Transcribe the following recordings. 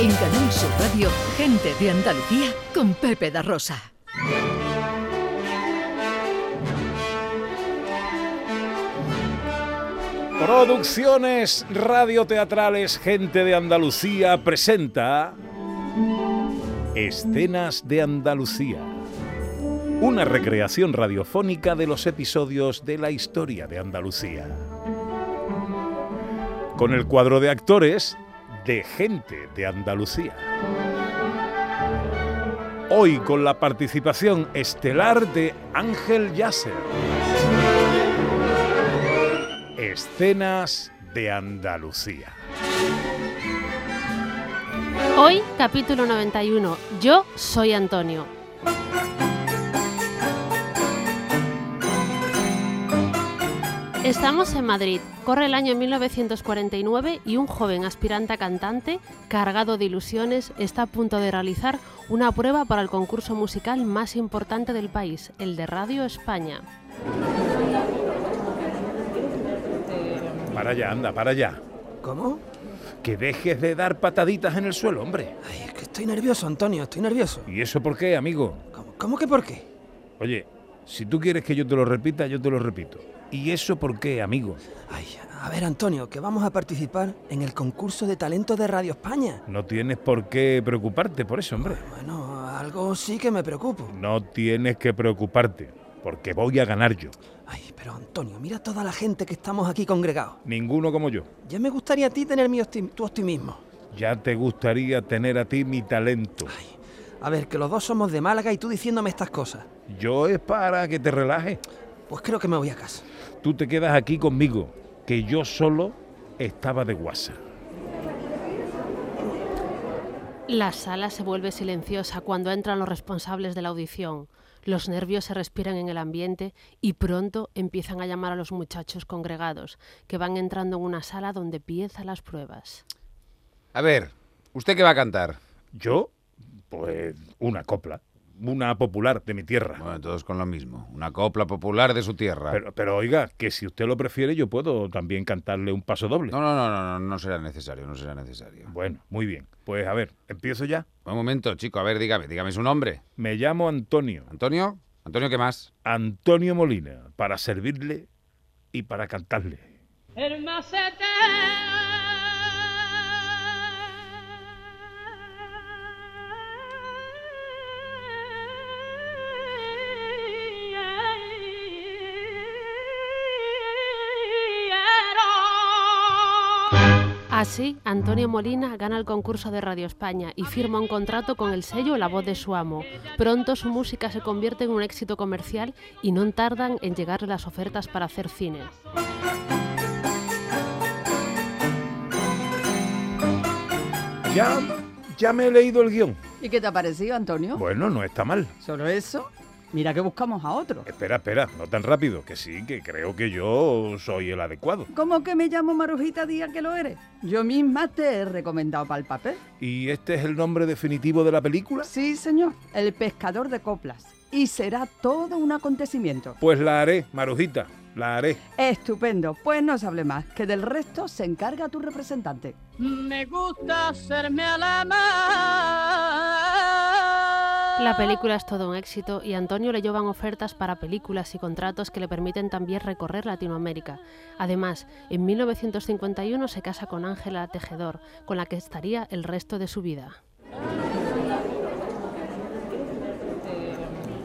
En Canal Sur Radio, gente de Andalucía con Pepe da Rosa. Producciones radioteatrales Gente de Andalucía presenta Escenas de Andalucía. Una recreación radiofónica de los episodios de la historia de Andalucía. Con el cuadro de actores de Gente de Andalucía. Hoy con la participación estelar de Ángel Yasser. Escenas de Andalucía. Hoy, capítulo 91. Yo soy Antonio. Estamos en Madrid. Corre el año 1949 y un joven aspirante a cantante, cargado de ilusiones, está a punto de realizar una prueba para el concurso musical más importante del país, el de Radio España. Para allá, anda, para allá. ¿Cómo? Que dejes de dar pataditas en el suelo, hombre. Ay, es que estoy nervioso, Antonio, estoy nervioso. ¿Y eso por qué, amigo? ¿Cómo, cómo que por qué? Oye, si tú quieres que yo te lo repita, yo te lo repito. ¿Y eso por qué, amigo? Ay, a ver, Antonio, que vamos a participar en el concurso de talento de Radio España. No tienes por qué preocuparte por eso, hombre. Bueno, algo sí que me preocupo. No tienes que preocuparte, porque voy a ganar yo. Ay, pero Antonio, mira toda la gente que estamos aquí congregados. Ninguno como yo. Ya me gustaría a ti tener mi optim- tu optimismo. Ya te gustaría tener a ti mi talento. A ver, que los dos somos de Málaga y tú diciéndome estas cosas. Yo es para que te relajes. Pues creo que me voy a casa. Tú te quedas aquí conmigo, que yo solo estaba de guasa. La sala se vuelve silenciosa cuando entran los responsables de la audición. Los nervios se respiran en el ambiente y pronto empiezan a llamar a los muchachos congregados, que van entrando en una sala donde empiezan las pruebas. A ver, ¿usted qué va a cantar? Yo, pues una copla, una popular de mi tierra. Bueno, todos con lo mismo. Una copla popular de su tierra. Pero, pero oiga, que si usted lo prefiere, yo puedo también cantarle un paso doble. No, no, no, no, no, no será necesario, no será necesario. Bueno, muy bien. Pues a ver, empiezo ya. Un momento, chico, a ver, dígame, dígame su nombre. Me llamo Antonio. ¿Antonio? ¿Antonio qué más? Antonio Molina, para servirle y para cantarle. Así, Antonio Molina gana el concurso de Radio España y firma un contrato con el sello La Voz de su amo. Pronto su música se convierte en un éxito comercial y no tardan en llegarle las ofertas para hacer cine. Ya, ya me he leído el guion. ¿Y qué te ha parecido, Antonio? Bueno, no está mal. ¿Solo eso? Mira que buscamos a otro. Espera, espera, no tan rápido, que sí, que creo que yo soy el adecuado. ¿Cómo que me llamo Marujita Díaz que lo eres? Yo misma te he recomendado para el papel. ¿Y este es el nombre definitivo de la película? Sí, señor, el pescador de coplas. Y será todo un acontecimiento. Pues la haré, Marujita, la haré. Estupendo, pues no se hable más, que del resto se encarga tu representante. Me gusta hacerme a la mar. La película es todo un éxito y a Antonio le llevan ofertas para películas y contratos que le permiten también recorrer Latinoamérica. Además, en 1951 se casa con Ángela Tejedor, con la que estaría el resto de su vida.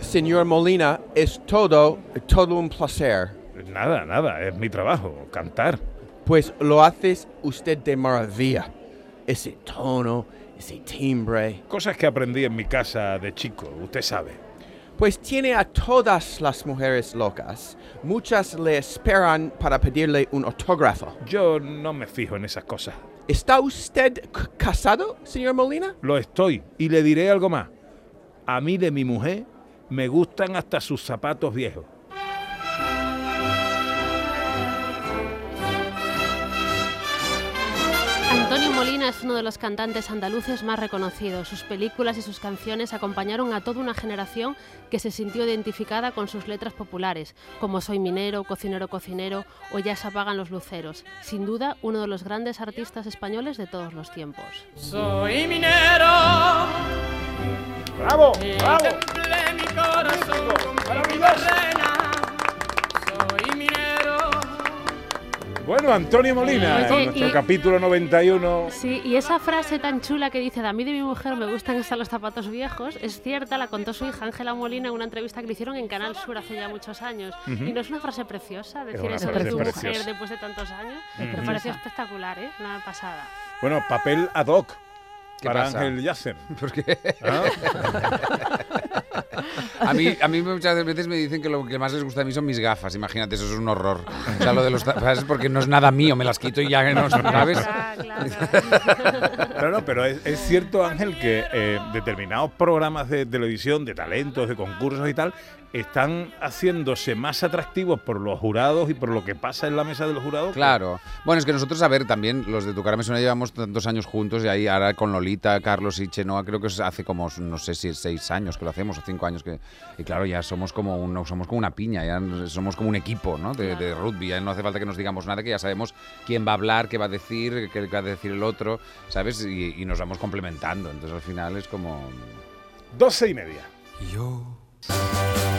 Señor Molina, es todo, todo un placer. Nada, nada, es mi trabajo, cantar. Pues lo haces usted de maravilla. Ese tono, ese timbre. Cosas que aprendí en mi casa de chico, usted sabe. Pues tiene a todas las mujeres locas. Muchas le esperan para pedirle un autógrafo. Yo no me fijo en esas cosas. ¿Está usted casado, señor Molina? Lo estoy, y le diré algo más. A mí de mi mujer me gustan hasta sus zapatos viejos. Molina es uno de los cantantes andaluces más reconocidos. Sus películas y sus canciones acompañaron a toda una generación que se sintió identificada con sus letras populares, como Soy minero, Cocinero, cocinero o Ya se apagan los luceros. Sin duda, uno de los grandes artistas españoles de todos los tiempos. Soy minero. ¡Bravo! ¡Bravo! Bueno, Antonio Molina, Oye, en nuestro y- capítulo 91. Sí, y esa frase tan chula que dice, de a mí de mi mujer me gustan estar los zapatos viejos, es cierta, la contó su hija Ángela Molina en una entrevista que le hicieron en Canal Sur hace ya muchos años. Y no es una frase preciosa decir una eso de tu preciosa. mujer después de tantos años. Me pareció espectacular, ¿eh? Una pasada. Bueno, papel ad hoc ¿Qué para pasa? Ángel Yasser. Porque ¿Ah? a mí, a mí muchas veces me dicen que lo que más les gusta a mí son mis gafas. Imagínate, eso es un horror. O sea, lo de los gafas es porque no es nada mío, me las quito y ya no, ¿sabes? Claro, claro. No, no, pero es, es cierto, Ángel, que eh, determinados programas de televisión, de talentos, de concursos y tal, están haciéndose más atractivos por los jurados y por lo que pasa en la mesa de los jurados. Claro. Bueno, es que nosotros, a ver, también los de Tu cara me suena llevamos tantos años juntos y ahí ahora con Lolita, Carlos y Chenoa, creo que es hace como, no sé si es seis años que lo hacemos o cinco años que... Y claro, ya somos como, un, somos como una piña, ya somos como un equipo, ¿no? De, de rugby, ya no hace falta que nos digamos nada, que ya sabemos quién va a hablar, qué va a decir, qué va a decir el otro, ¿sabes? Y, y nos vamos complementando. Entonces al final es como... 12 y media.